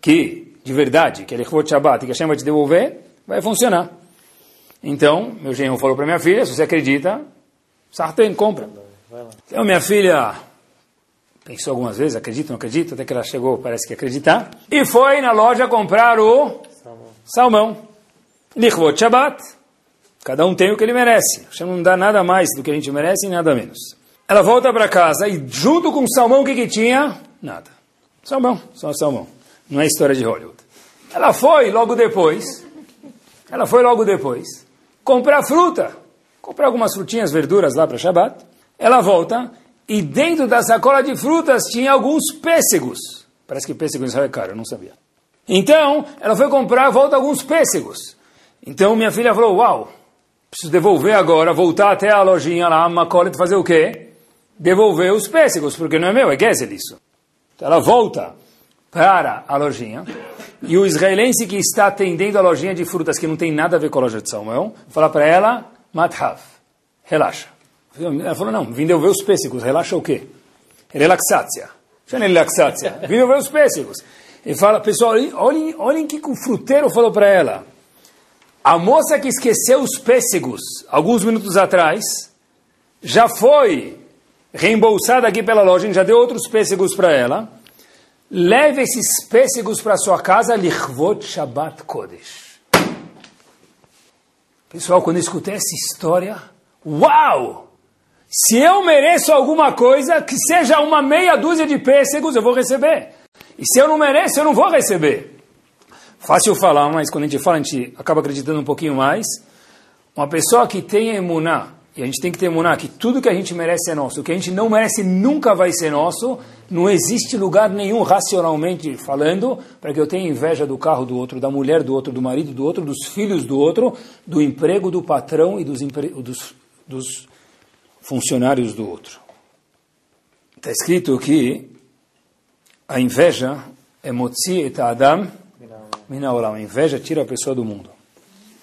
que, de verdade, que é Lechvot Shabbat e que a Shem vai te devolver, vai funcionar. Então, meu genro falou para minha filha, se você acredita, Sarten, compra. Então minha filha Pensou algumas vezes, acredito, não acredito, até que ela chegou, parece que acreditar. E foi na loja comprar o salmão. Lichvot Shabbat. Cada um tem o que ele merece. Hashem não dá nada mais do que a gente merece e nada menos. Ela volta para casa e junto com o salmão, o que, que tinha? Nada. Salmão, só salmão. Não é história de Hollywood. Ela foi logo depois, ela foi logo depois, comprar fruta. Comprar algumas frutinhas, verduras lá para Shabbat. Ela volta e dentro da sacola de frutas tinha alguns pêssegos. Parece que pêssego em Israel é caro, eu não sabia. Então, ela foi comprar, volta alguns pêssegos. Então, minha filha falou, uau, preciso devolver agora, voltar até a lojinha lá, uma cola, fazer o quê? Devolver os pêssegos, porque não é meu, é Gezel isso. Então, ela volta para a lojinha, e o israelense que está atendendo a lojinha de frutas, que não tem nada a ver com a loja de salmão, fala para ela, Mathav, relaxa. Ela falou, não, vim devolver os pêssegos, relaxa o quê? Relaxácia. Chama relaxácia. Vim devolver os pêssegos. Ele fala, pessoal, olhem, olhem que o fruteiro falou para ela. A moça que esqueceu os pêssegos alguns minutos atrás já foi reembolsada aqui pela loja, já deu outros pêssegos para ela. Leve esses pêssegos para sua casa, Lichvot Shabbat Kodesh. Pessoal, quando eu escutei essa história, Uau! Se eu mereço alguma coisa, que seja uma meia dúzia de pêssegos, eu vou receber. E se eu não mereço, eu não vou receber. Fácil falar, mas quando a gente fala, a gente acaba acreditando um pouquinho mais. Uma pessoa que tem emuná, e a gente tem que ter emuná, que tudo que a gente merece é nosso, o que a gente não merece nunca vai ser nosso, não existe lugar nenhum, racionalmente falando, para que eu tenha inveja do carro do outro, da mulher do outro, do marido do outro, dos filhos do outro, do emprego do patrão e dos, dos, dos funcionários do outro. Está escrito que a inveja é motzi et adam minaolam. A inveja tira a pessoa do mundo.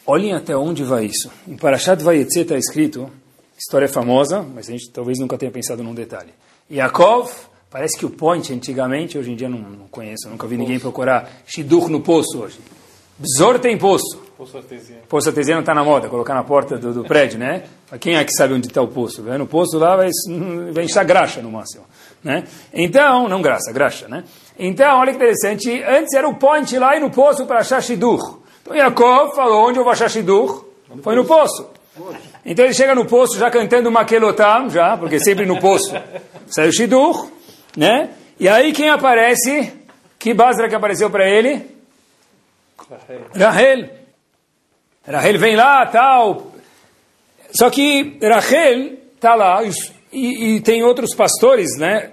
Olhem até onde vai isso. Em Parashat Vayetze está escrito, história famosa, mas a gente talvez nunca tenha pensado num detalhe. Yaakov, parece que o point antigamente, hoje em dia não, não conheço, nunca vi ninguém procurar Shidur no poço hoje. Besor tem poço. Poço artesiano. Poço artesiano está na moda, colocar na porta do, do prédio, né? Quem é que sabe onde está o poço? Vai no poço lá, vai, [laughs] vai encher graxa no máximo. Né? Então, não graça, graxa, né? Então, olha que interessante, antes era o point lá e no poço para achar Shidur. Então Yaakov falou, onde eu vou achar Shidur? Foi no poço. Então ele chega no poço já cantando Makelotam, já, porque sempre no poço [laughs] sai o Shidur, né? E aí quem aparece? Que Basra que apareceu para ele? Rahel. Rahel vem lá, tal. Só que Rahel está lá e, e, tem outros pastores, né?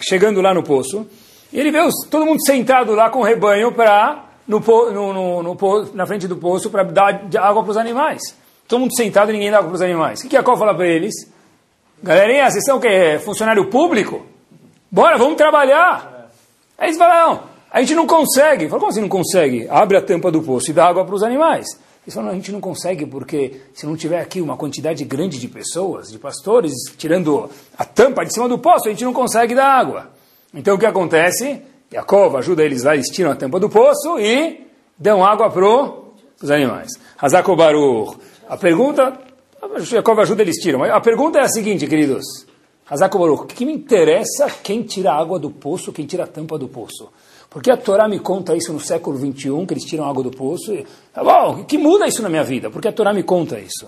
Chegando lá no poço. E ele vê os, todo mundo sentado lá com o rebanho para no, no, no, na frente do poço para dar água para os animais. Todo mundo sentado ninguém dá água para os animais. O que, que a Col fala para eles? Galerinha, vocês são o quê? Funcionário público? Bora, vamos trabalhar. Aí eles falam, a gente não consegue. Fala, como assim não consegue? Abre a tampa do poço e dá água para os animais. Falam, a gente não consegue porque se não tiver aqui uma quantidade grande de pessoas, de pastores, tirando a tampa de cima do poço, a gente não consegue dar água. Então o que acontece? Jacob ajuda eles lá, eles tiram a tampa do poço e dão água para os animais. Hazako Baruch. A pergunta, Jacob ajuda eles tiram. A pergunta é a seguinte, queridos. Hazako Baruch, o que me interessa quem tira a água do poço, quem tira a tampa do poço? Porque a Torá me conta isso no século 21, que eles tiram água do poço. E, bom, que muda isso na minha vida? Porque a Torá me conta isso.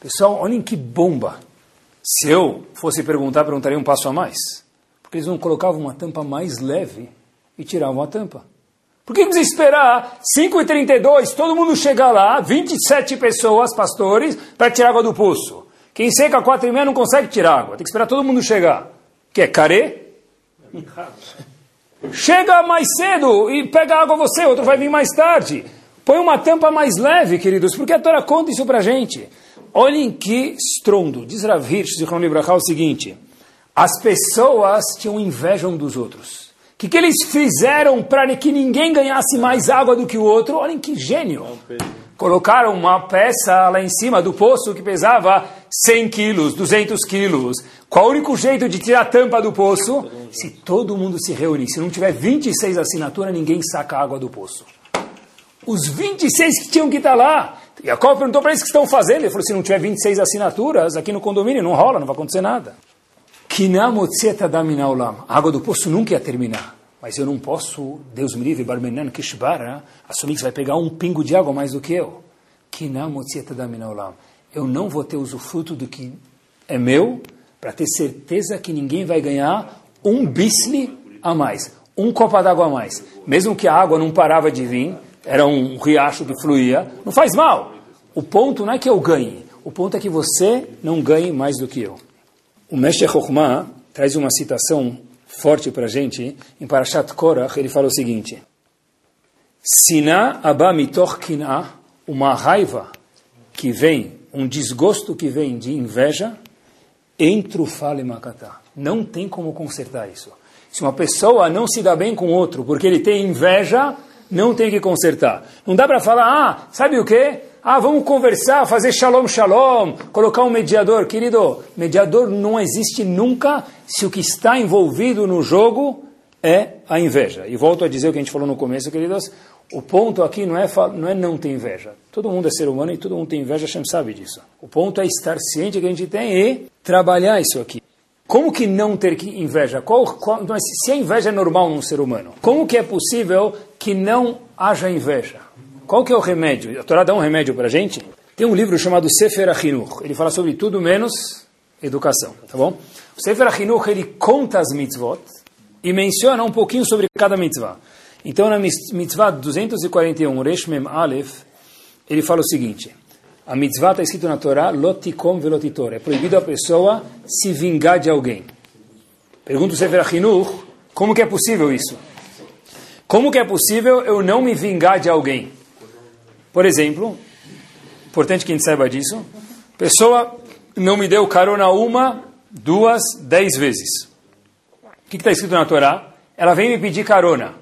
Pessoal, olhem que bomba. Se eu fosse perguntar, perguntaria um passo a mais. Porque eles não colocavam uma tampa mais leve e tiravam a tampa. Por que precisa esperar 5h32, todo mundo chegar lá, 27 pessoas, pastores, para tirar água do poço? Quem seca 4 e meia não consegue tirar água, tem que esperar todo mundo chegar. Que é carê? Chega mais cedo e pega água você, outro vai vir mais tarde. Põe uma tampa mais leve, queridos, porque a Torá conta isso pra gente. Olhem que estrondo. Diz Rav Hirsch, de Libraha, o seguinte. As pessoas tinham inveja um dos outros. O que, que eles fizeram para que ninguém ganhasse mais água do que o outro? Olhem que gênio. Colocaram uma peça lá em cima do poço que pesava 100 quilos, 200 quilos. Qual o único jeito de tirar a tampa do poço? Se todo mundo se reunir. Se não tiver 26 assinaturas, ninguém saca a água do poço. Os 26 que tinham que estar lá. E a Copa perguntou para eles o que estão fazendo. Ele falou: se não tiver 26 assinaturas, aqui no condomínio não rola, não vai acontecer nada. A água do poço nunca ia terminar. Mas eu não posso, Deus me livre, Barmenan Kishbara, assumir que você vai pegar um pingo de água mais do que eu. Eu não vou ter usufruto do que é meu, para ter certeza que ninguém vai ganhar um bisli a mais, um copo d'água a mais. Mesmo que a água não parava de vir, era um riacho que fluía, não faz mal. O ponto não é que eu ganhe, o ponto é que você não ganhe mais do que eu. O Mestre Chokhmah traz uma citação forte para a gente, em Parashat Korach, ele fala o seguinte, Siná aba mitoch kinah, uma raiva que vem, um desgosto que vem de inveja, Entro fale makatá. Não tem como consertar isso. Se uma pessoa não se dá bem com outro porque ele tem inveja, não tem que consertar. Não dá para falar, ah, sabe o quê? Ah, vamos conversar, fazer shalom, shalom, colocar um mediador. Querido, mediador não existe nunca se o que está envolvido no jogo é a inveja. E volto a dizer o que a gente falou no começo, queridos, o ponto aqui não é, não é não ter inveja. Todo mundo é ser humano e todo mundo tem inveja, gente sabe disso. O ponto é estar ciente que a gente tem e trabalhar isso aqui. Como que não ter inveja? Qual, qual, se a inveja é normal num ser humano, como que é possível que não haja inveja? Qual que é o remédio? A Torá dá um remédio para a gente? Tem um livro chamado Sefer Achinuch. Ele fala sobre tudo menos educação, tá bom? O Sefer Achinuch, ele conta as mitzvot e menciona um pouquinho sobre cada mitzvah. Então, na mitzvah 241, Resh Mem Aleph, ele fala o seguinte, a mitzvah está escrito na Torá, lotikom velotitor, é proibido a pessoa se vingar de alguém. Pergunta o Sefer Achinuch, como que é possível isso? Como que é possível eu não me vingar de alguém? Por exemplo, importante que a gente saiba disso, pessoa não me deu carona uma, duas, dez vezes. O que está escrito na Torá? Ela vem me pedir carona.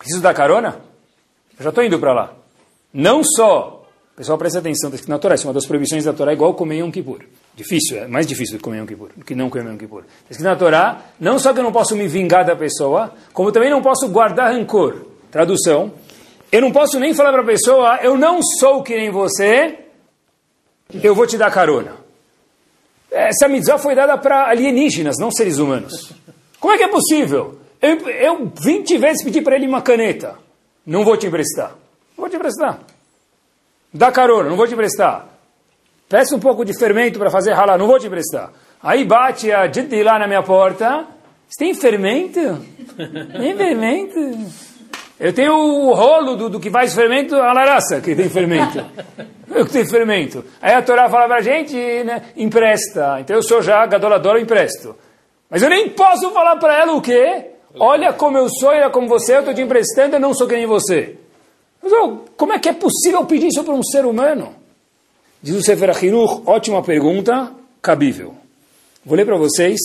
Preciso dar carona? Eu já estou indo para lá. Não só, pessoal, presta atenção, está na Torá, isso é uma das proibições da Torá, igual comer Yom Kippur. Difícil, é mais difícil comer Yom Kippur, do que não comer Yom Kippur. Está na Torá, não só que eu não posso me vingar da pessoa, como também não posso guardar rancor. Tradução, eu não posso nem falar para a pessoa, eu não sou que nem você, eu vou te dar carona. Essa mitzvah foi dada para alienígenas, não seres humanos. Como é que é possível? Eu, eu 20 vezes pedi para ele uma caneta. Não vou te emprestar. Não vou te emprestar. Dá carona, não vou te emprestar. Peça um pouco de fermento para fazer ralar, não vou te emprestar. Aí bate a Jiddi lá na minha porta. Você tem fermento? Tem fermento? Eu tenho o rolo do, do que faz fermento, a laraça, que tem fermento. Eu que tenho fermento. Aí a Torá fala para a gente, né, empresta. Então eu sou já gadolador, eu empresto. Mas eu nem posso falar para ela o quê? Olha como eu sou, olha como você, eu estou te emprestando, eu não sou que nem você. Mas oh, como é que é possível pedir isso para um ser humano? Diz o Sefer Achinuch, ótima pergunta, cabível. Vou ler para vocês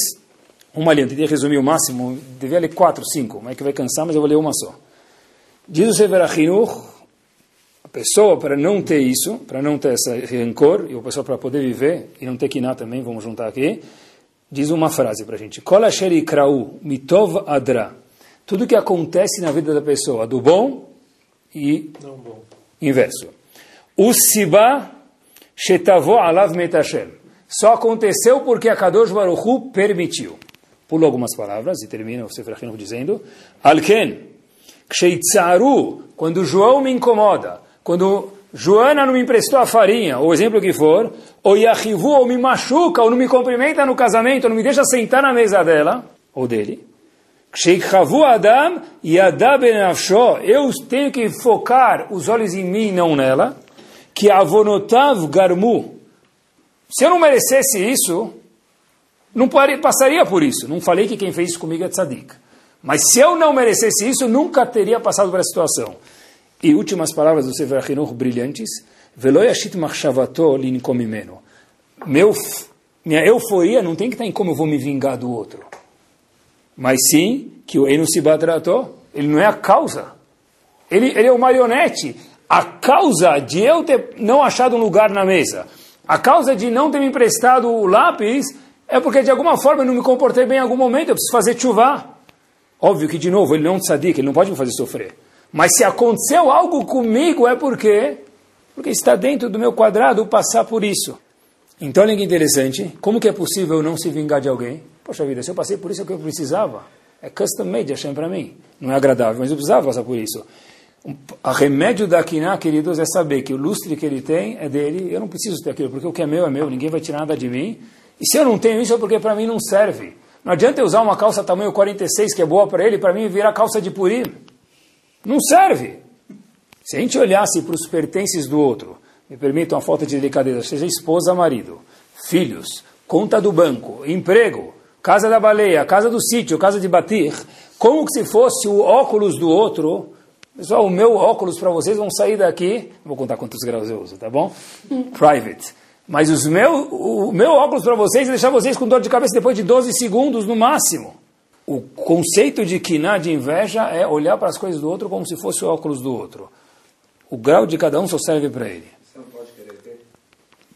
uma linha, tentei resumir o máximo, devia ler quatro, cinco, mas é que vai cansar, mas eu vou ler uma só. Diz o Sefer Achinuch, a pessoa para não ter isso, para não ter esse rancor, e a pessoa para poder viver, e não ter ir também, vamos juntar aqui, diz uma frase para a gente: Kol krau mitov adra. Tudo que acontece na vida da pessoa, do bom e bom. inverso. O siba shetavo alav metashem. Só aconteceu porque a Kadosh Baruch Hu permitiu. Pula algumas palavras e termina o Sefer dizendo: Alken, ksheitzaru, quando João me incomoda, quando Joana não me emprestou a farinha, ou o exemplo que for, ou Yahivu, ou me machuca, ou não me cumprimenta no casamento, ou não me deixa sentar na mesa dela, ou dele. Adam eu tenho que focar os olhos em mim, não nela. Que avonotav garmu. Se eu não merecesse isso, não passaria por isso. Não falei que quem fez isso comigo é tzadik. Mas se eu não merecesse isso, nunca teria passado por essa situação. E últimas palavras do Sefer Achinuch brilhantes. Veloyashit machshavato linkomimeno. Meu, minha euforia não tem que estar em como eu vou me vingar do outro. Mas sim que o Enu Sibatrato, ele não é a causa. Ele, ele é o marionete. A causa de eu ter não achado um lugar na mesa, a causa de não ter me emprestado o lápis, é porque de alguma forma eu não me comportei bem em algum momento, eu preciso fazer chuva. Óbvio que, de novo, ele não é que ele não pode me fazer sofrer. Mas se aconteceu algo comigo é porque porque está dentro do meu quadrado passar por isso. Então, olha que interessante, como que é possível não se vingar de alguém? Poxa vida, se eu passei por isso é o que eu precisava. É custom made Hashem para mim. Não é agradável, mas eu precisava passar por isso. O remédio da Kiná, queridos, é saber que o lustre que ele tem é dele, eu não preciso ter aquilo, porque o que é meu é meu, ninguém vai tirar nada de mim. E se eu não tenho isso é porque para mim não serve. Não adianta eu usar uma calça tamanho 46 que é boa para ele, para mim virar calça de purim. Não serve. Se a gente olhasse para os pertences do outro, me permitam uma falta de delicadeza, seja esposa, marido, filhos, conta do banco, emprego, casa da baleia, casa do sítio, casa de batir, como se fosse o óculos do outro, pessoal, o meu óculos para vocês vão sair daqui, vou contar quantos graus eu uso, tá bom? [laughs] Private. Mas os meu, o meu óculos para vocês é deixar vocês com dor de cabeça depois de 12 segundos no máximo. O conceito de quiná, de inveja, é olhar para as coisas do outro como se fosse o óculos do outro. O grau de cada um só serve para ele. Você não pode querer ter?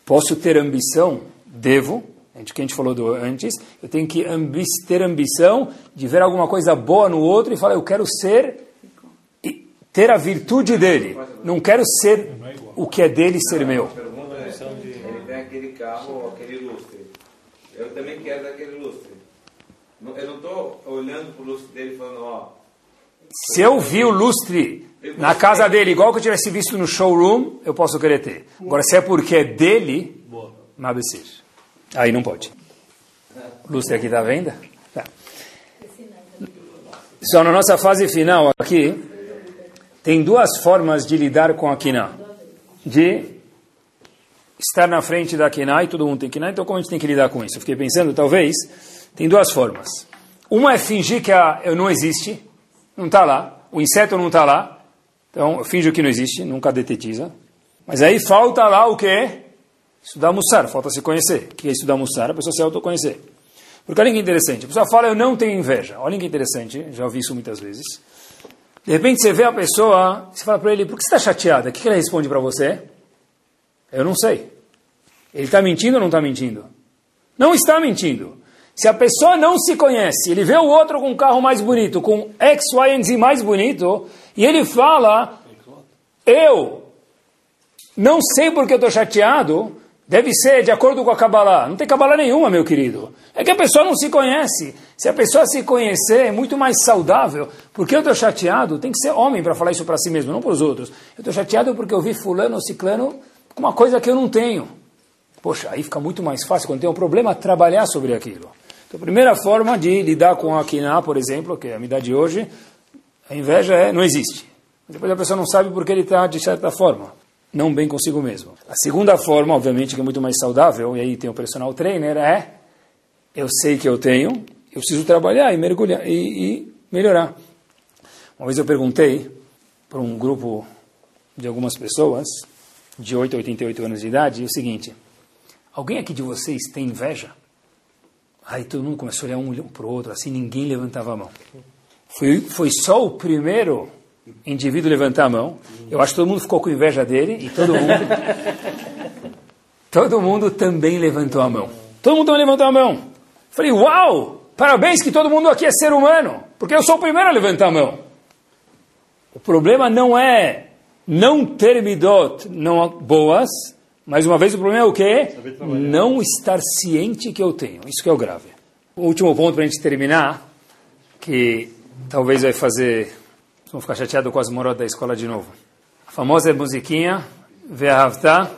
Posso ter ambição? Devo. A gente, que a gente falou do antes. Eu tenho que ambi ter ambição de ver alguma coisa boa no outro e falar, eu quero ser e ter a virtude dele. Não quero ser o que é dele ser meu. Ele tem aquele carro, aquele lustre. Eu também quero daquele lustre. Eu não estou olhando para o lustre dele falando, ó. Se eu vi o lustre Na casa dele, igual que eu tivesse visto no showroom, eu posso querer ter. Agora, se é porque é dele, Mabesir. Aí não pode. Lustre aqui está à venda? Tá. Só na nossa fase final aqui, tem duas formas de lidar com a Kiná. De estar na frente da Kiná e todo mundo tem Kiná, então como a gente tem que lidar com isso? Eu fiquei pensando, talvez, tem duas formas. Uma é fingir que a, eu não existe, não está lá, o inseto não está lá, então eu finjo que não existe, nunca detetiza. Mas aí falta lá o quê? Estudar Mussar, falta se conhecer. O que é estudar Mussar? A pessoa se autoconhecer. Porque olha que interessante, a pessoa fala, eu não tenho inveja. Olha que interessante, já ouvi isso muitas vezes. De repente você vê a pessoa, você fala para ele, por que você está chateada? O que ele responde para você? Eu não sei. Ele está mentindo ou não está mentindo? Não está mentindo. Se a pessoa não se conhece, ele vê o outro com um carro mais bonito, com X, Y, Z mais bonito, e ele fala, eu não sei porque eu estou chateado, deve ser de acordo com a Kabbalah. Não tem Kabbalah nenhuma, meu querido. É que a pessoa não se conhece. Se a pessoa se conhecer, é muito mais saudável. Porque eu estou chateado, tem que ser homem para falar isso para si mesmo, não para os outros. Eu estou chateado porque eu vi fulano ou ciclano com uma coisa que eu não tenho. Poxa, aí fica muito mais fácil, quando tem um problema, trabalhar sobre aquilo. Então, a primeira forma de lidar com a Kiná, por exemplo, que é a minha de hoje, a inveja é, não existe. Depois a pessoa não sabe porque ele está de certa forma não bem consigo mesmo. A segunda forma, obviamente, que é muito mais saudável, e aí tem o personal trainer, é eu sei que eu tenho, eu preciso trabalhar e mergulhar e, e melhorar. Uma vez eu perguntei para um grupo de algumas pessoas, de 8 a 88 anos de idade, o seguinte: alguém aqui de vocês tem inveja? Aí todo mundo começou a olhar um para o outro, assim ninguém levantava a mão. Foi, foi só o primeiro indivíduo levantar a mão. Eu acho que todo mundo ficou com inveja dele e todo mundo. [laughs] todo mundo também levantou a mão. Todo mundo também levantou a mão. Falei, uau! Parabéns que todo mundo aqui é ser humano, porque eu sou o primeiro a levantar a mão. O problema não é não ter midot não boas, mais uma vez o problema é o quê? Não estar ciente que eu tenho. Isso que é o grave. O último ponto para a gente terminar, que talvez vai fazer Vamos ficar chateados com as morotas da escola de novo. A famosa musiquinha, Ve'ahavta,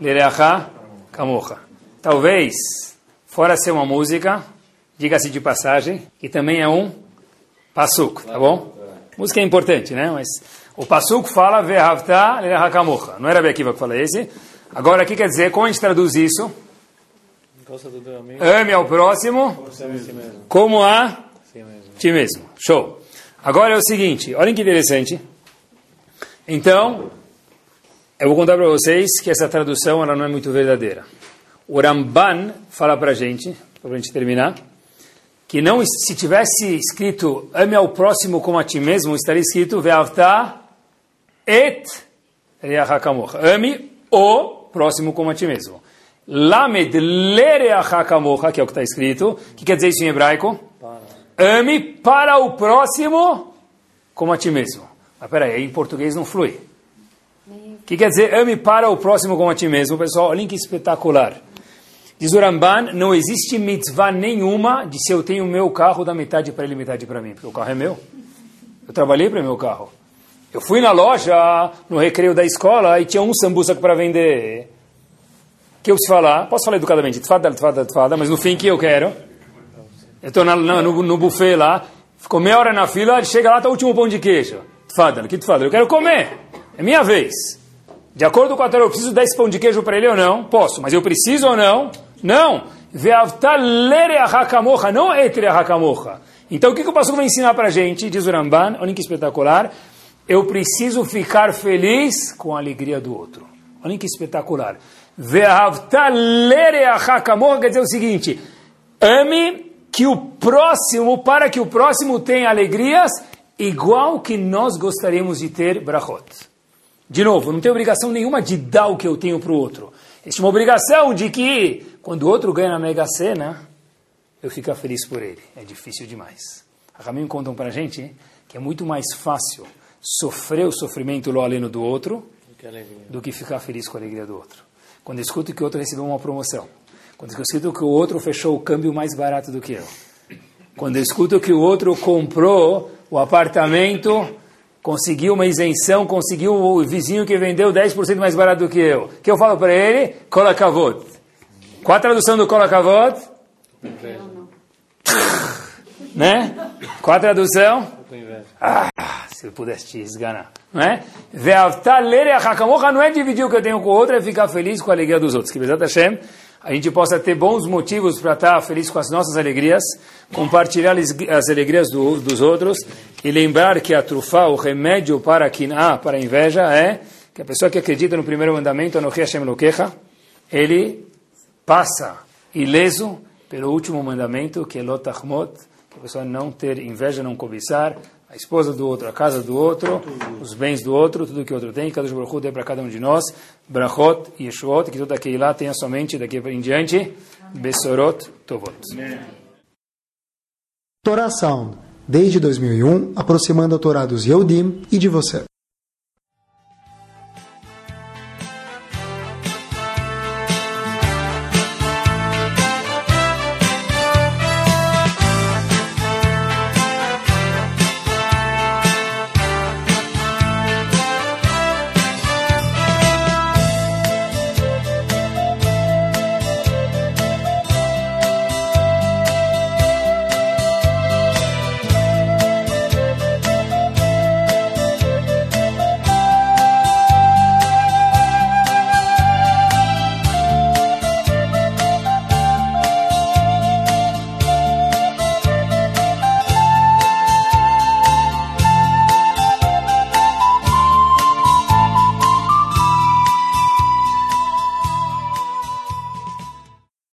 Lereacha, Kamocha. Talvez, fora ser uma música, diga-se de passagem, que também é um passuco, tá bom? Música é importante, né? Mas o passuco fala. Não era Bekiva que fala esse. Agora, o que quer dizer? Como a gente traduz isso? Ame ao próximo como a ti mesmo. Show. Agora é o seguinte, olhem que interessante. Então, eu vou contar para vocês que essa tradução ela não é muito verdadeira. O Ramban fala para a gente, para a gente terminar, que não se tivesse escrito ame ao próximo como a ti mesmo, estaria escrito ve'avta et re'achakamocha. Ame o próximo como a ti mesmo. Lamed lere'achakamocha, que é o que está escrito. O que quer dizer isso em hebraico? Ame para o próximo como a ti mesmo. Mas peraí, em português não flui. O que quer dizer ame para o próximo como a ti mesmo? Pessoal, olhem que espetacular. Diz o Ramban, não existe mitzvah nenhuma de se eu tenho o meu carro, dar metade para ele metade para mim, porque o carro é meu. Eu trabalhei para o meu carro. Eu fui na loja, no recreio da escola, e tinha um sambusa para vender. que eu se falar? Posso falar educadamente, tfada, tfada, tfada, mas no fim que eu quero? Eu estou no, no buffet lá, ficou meia hora na fila, chega lá, está o último pão de queijo. Tfadal, que tfadal? Eu quero comer. É minha vez. De acordo com a Torá, eu preciso dar esse pão de queijo para ele ou não? Posso, mas eu preciso ou não? Não. Não Então o que, que o pastor vai ensinar para a gente? Diz o Ramban, olha que espetacular. Eu preciso ficar feliz com a alegria do outro. Olha que espetacular. Quer dizer o seguinte: ame que o próximo, para que o próximo tenha alegrias igual que nós gostaríamos de ter brachot. De novo, não tenho obrigação nenhuma de dar o que eu tenho para o outro. Existe uma obrigação de que, quando o outro ganha na Mega Sena, eu fico feliz por ele. É difícil demais. A contam para a gente que é muito mais fácil sofrer o sofrimento lo aleno do outro do que ficar feliz com a alegria do outro. Quando eu escuto que o outro recebeu uma promoção, quando eu escuto que o outro fechou o câmbio mais barato do que eu. Quando eu escuto que o outro comprou o apartamento conseguiu uma isenção, conseguiu o vizinho que vendeu 10% mais barato do que eu. O que eu falo para ele? Kolakavot. Qual a tradução do Kolakavot? né? Qual a tradução? Ah, se eu pudesse te esganar. Não é? não é dividir o que eu tenho com o outro, é ficar feliz com a alegria dos outros. Que Bezat Hashem, a gente possa ter bons motivos para estar feliz com as nossas alegrias, compartilhar as alegrias do, dos outros e lembrar que a trufa, o remédio para a quina, para a inveja, é que a pessoa que acredita no primeiro mandamento, no Hashem Lokecha, ele passa ileso pelo último mandamento, que é Lotachmot, que a pessoa não ter inveja, não cobiçar, a esposa do outro, a casa do outro, os bens do outro, tudo que o outro tem, cada Baruch dê para cada um de nós, Brachot e Yeshuot, que toda lá tenha somente daqui em diante, Besorot Tovot. Torá Sound, desde 2001, aproximando a Torá dos Yehudim e de você.